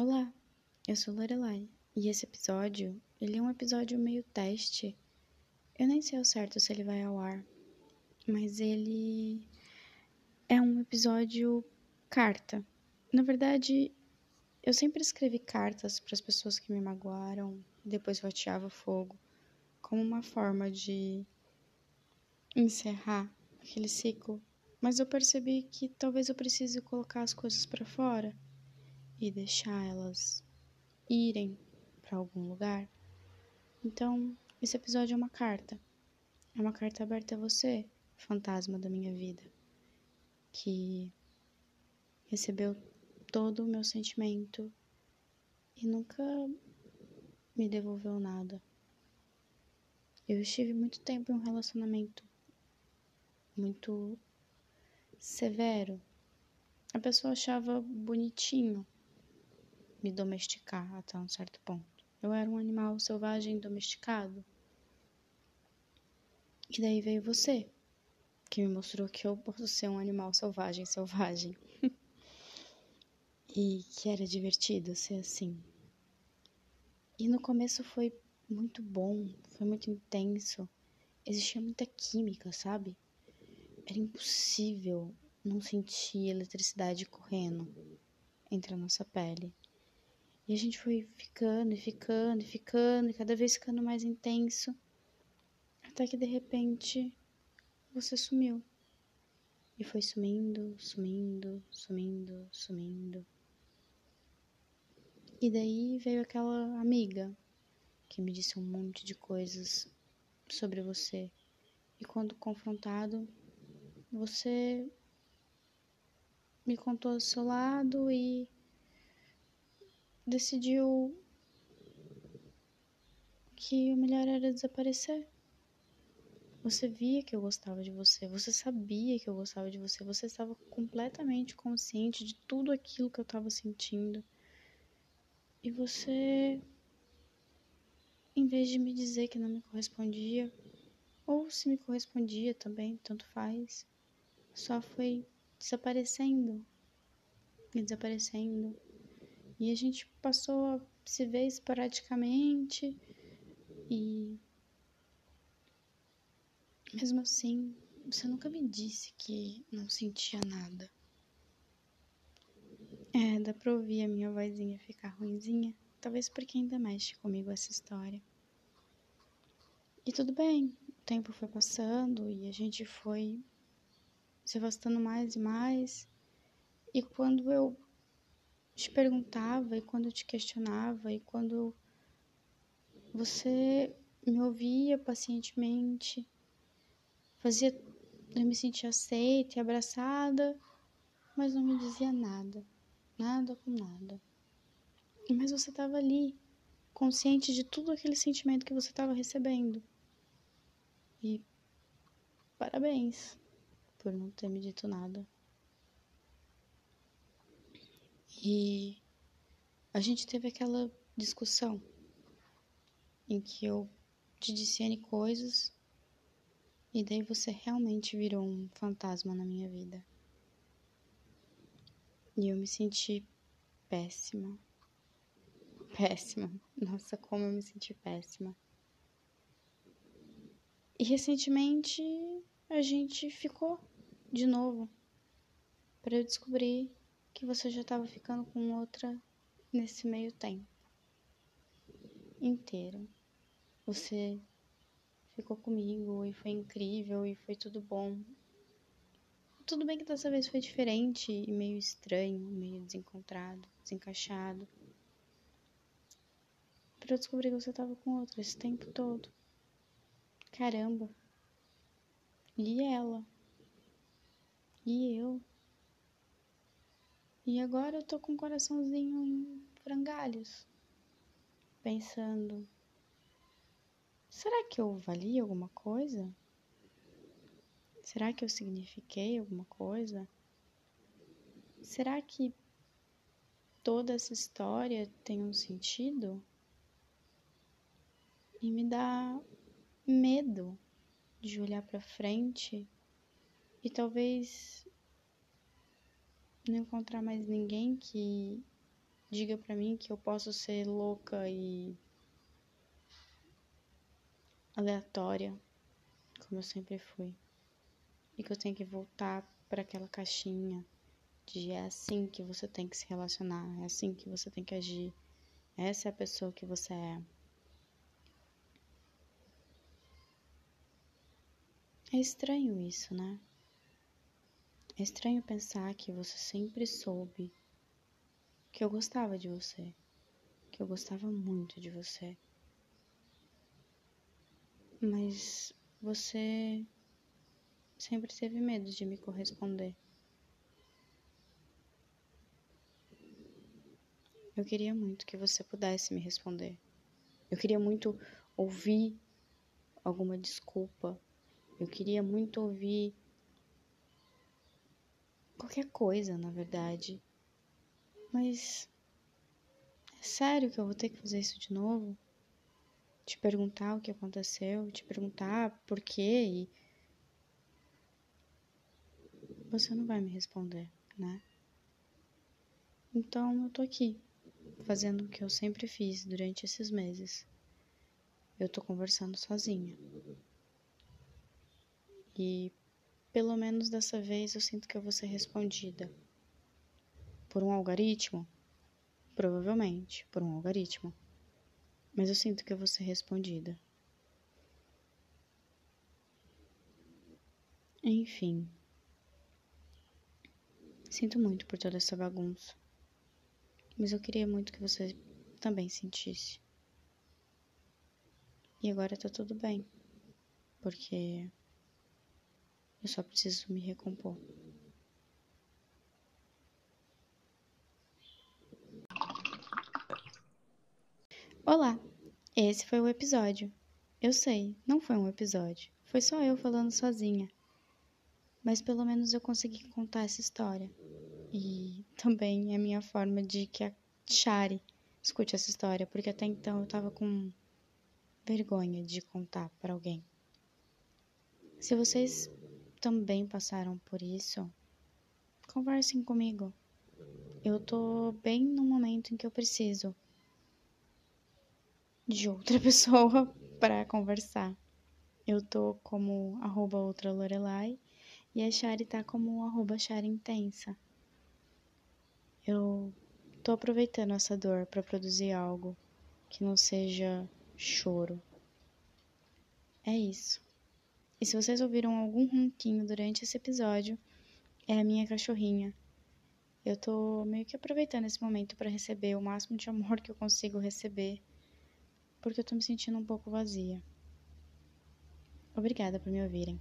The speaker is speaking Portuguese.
Olá, eu sou Lorelai e esse episódio, ele é um episódio meio teste. Eu nem sei ao certo se ele vai ao ar, mas ele é um episódio carta. Na verdade, eu sempre escrevi cartas para as pessoas que me magoaram e depois roteava fogo, como uma forma de encerrar aquele ciclo. Mas eu percebi que talvez eu precise colocar as coisas para fora e deixar elas irem para algum lugar. Então, esse episódio é uma carta. É uma carta aberta a você, fantasma da minha vida, que recebeu todo o meu sentimento e nunca me devolveu nada. Eu estive muito tempo em um relacionamento muito severo. A pessoa achava bonitinho me domesticar até um certo ponto. Eu era um animal selvagem domesticado. E daí veio você, que me mostrou que eu posso ser um animal selvagem, selvagem. e que era divertido ser assim. E no começo foi muito bom, foi muito intenso. Existia muita química, sabe? Era impossível não sentir eletricidade correndo entre a nossa pele. E a gente foi ficando e ficando e ficando, e cada vez ficando mais intenso. Até que de repente você sumiu. E foi sumindo, sumindo, sumindo, sumindo. E daí veio aquela amiga que me disse um monte de coisas sobre você. E quando confrontado, você me contou do seu lado e decidiu que o melhor era desaparecer. Você via que eu gostava de você, você sabia que eu gostava de você, você estava completamente consciente de tudo aquilo que eu estava sentindo. E você, em vez de me dizer que não me correspondia, ou se me correspondia também, tanto faz, só foi desaparecendo e desaparecendo e a gente passou a se ver esporadicamente e mesmo assim, você nunca me disse que não sentia nada. É, dá pra ouvir a minha vozinha ficar ruinzinha, talvez porque ainda mexe comigo essa história. E tudo bem, o tempo foi passando e a gente foi se afastando mais e mais. E quando eu te perguntava e quando eu te questionava e quando você me ouvia pacientemente, fazia eu me sentir aceita e abraçada, mas não me dizia nada, nada com nada. Mas você estava ali, consciente de tudo aquele sentimento que você estava recebendo. E parabéns por não ter me dito nada. E a gente teve aquela discussão em que eu te disse N coisas e daí você realmente virou um fantasma na minha vida. E eu me senti péssima. Péssima. Nossa, como eu me senti péssima. E recentemente a gente ficou de novo para eu descobrir que você já estava ficando com outra nesse meio tempo inteiro. Você ficou comigo e foi incrível e foi tudo bom. Tudo bem que dessa vez foi diferente e meio estranho, meio desencontrado, desencaixado. Pra eu descobrir que você tava com outra esse tempo todo. Caramba. E ela? E eu? E agora eu tô com o coraçãozinho em frangalhos, pensando: será que eu vali alguma coisa? Será que eu signifiquei alguma coisa? Será que toda essa história tem um sentido? E me dá medo de olhar para frente e talvez não encontrar mais ninguém que diga para mim que eu posso ser louca e aleatória, como eu sempre fui, e que eu tenho que voltar para aquela caixinha de é assim que você tem que se relacionar, é assim que você tem que agir, essa é a pessoa que você é. É estranho isso, né? É estranho pensar que você sempre soube que eu gostava de você, que eu gostava muito de você. Mas você sempre teve medo de me corresponder. Eu queria muito que você pudesse me responder. Eu queria muito ouvir alguma desculpa. Eu queria muito ouvir qualquer coisa, na verdade. Mas é sério que eu vou ter que fazer isso de novo? Te perguntar o que aconteceu, te perguntar por quê e você não vai me responder, né? Então eu tô aqui fazendo o que eu sempre fiz durante esses meses. Eu tô conversando sozinha. E pelo menos dessa vez eu sinto que eu vou ser respondida. Por um algoritmo? Provavelmente, por um algoritmo. Mas eu sinto que eu vou ser respondida. Enfim. Sinto muito por toda essa bagunça. Mas eu queria muito que você também sentisse. E agora tá tudo bem. Porque eu só preciso me recompor. Olá! Esse foi o episódio. Eu sei, não foi um episódio. Foi só eu falando sozinha. Mas pelo menos eu consegui contar essa história. E também é minha forma de que a Shari escute essa história, porque até então eu tava com vergonha de contar para alguém. Se vocês também passaram por isso, conversem comigo. Eu tô bem no momento em que eu preciso de outra pessoa para conversar. Eu tô como arroba outra Lorelai e a Shari tá como arroba Shari Intensa. Eu tô aproveitando essa dor para produzir algo que não seja choro. É isso. E se vocês ouviram algum ronquinho durante esse episódio, é a minha cachorrinha. Eu tô meio que aproveitando esse momento para receber o máximo de amor que eu consigo receber, porque eu tô me sentindo um pouco vazia. Obrigada por me ouvirem.